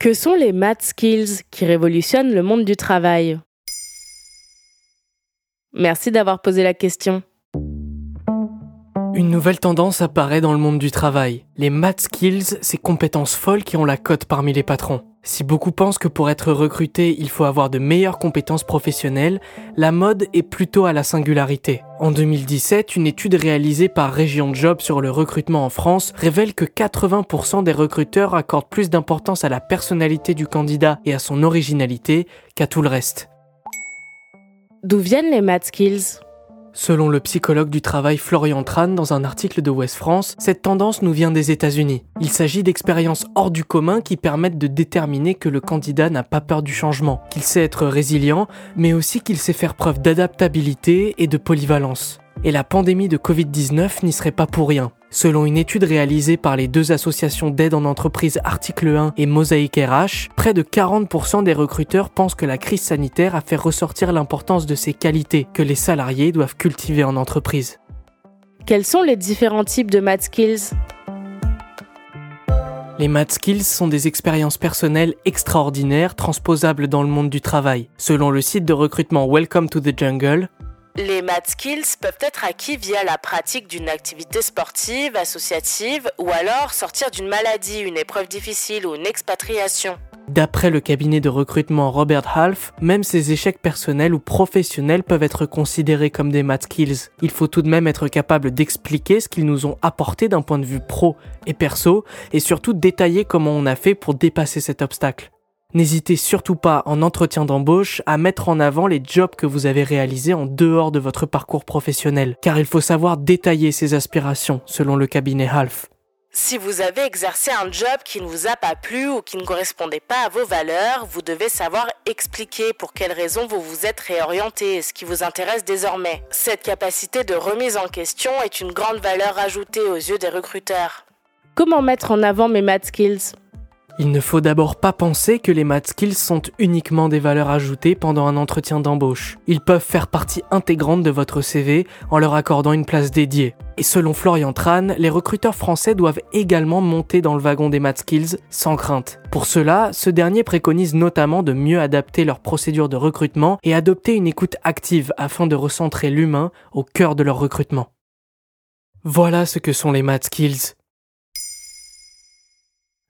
Que sont les math skills qui révolutionnent le monde du travail? Merci d'avoir posé la question. Une nouvelle tendance apparaît dans le monde du travail. Les math skills, ces compétences folles qui ont la cote parmi les patrons. Si beaucoup pensent que pour être recruté, il faut avoir de meilleures compétences professionnelles, la mode est plutôt à la singularité. En 2017, une étude réalisée par Région Job sur le recrutement en France révèle que 80% des recruteurs accordent plus d'importance à la personnalité du candidat et à son originalité qu'à tout le reste. D'où viennent les math skills? Selon le psychologue du travail Florian Tran dans un article de West France, cette tendance nous vient des États-Unis. Il s'agit d'expériences hors du commun qui permettent de déterminer que le candidat n'a pas peur du changement, qu'il sait être résilient, mais aussi qu'il sait faire preuve d'adaptabilité et de polyvalence. Et la pandémie de Covid-19 n'y serait pas pour rien. Selon une étude réalisée par les deux associations d'aide en entreprise Article 1 et Mosaïque RH, près de 40% des recruteurs pensent que la crise sanitaire a fait ressortir l'importance de ces qualités que les salariés doivent cultiver en entreprise. Quels sont les différents types de math skills? Les math skills sont des expériences personnelles extraordinaires transposables dans le monde du travail. Selon le site de recrutement Welcome to the Jungle, les math skills peuvent être acquis via la pratique d'une activité sportive, associative, ou alors sortir d'une maladie, une épreuve difficile ou une expatriation. D'après le cabinet de recrutement Robert Half, même ces échecs personnels ou professionnels peuvent être considérés comme des math skills. Il faut tout de même être capable d'expliquer ce qu'ils nous ont apporté d'un point de vue pro et perso, et surtout détailler comment on a fait pour dépasser cet obstacle. N'hésitez surtout pas en entretien d'embauche à mettre en avant les jobs que vous avez réalisés en dehors de votre parcours professionnel, car il faut savoir détailler ses aspirations selon le cabinet Half. Si vous avez exercé un job qui ne vous a pas plu ou qui ne correspondait pas à vos valeurs, vous devez savoir expliquer pour quelles raisons vous vous êtes réorienté et ce qui vous intéresse désormais. Cette capacité de remise en question est une grande valeur ajoutée aux yeux des recruteurs. Comment mettre en avant mes math skills? Il ne faut d'abord pas penser que les math skills sont uniquement des valeurs ajoutées pendant un entretien d'embauche. Ils peuvent faire partie intégrante de votre CV en leur accordant une place dédiée. Et selon Florian Tran, les recruteurs français doivent également monter dans le wagon des math skills sans crainte. Pour cela, ce dernier préconise notamment de mieux adapter leur procédure de recrutement et adopter une écoute active afin de recentrer l'humain au cœur de leur recrutement. Voilà ce que sont les math skills.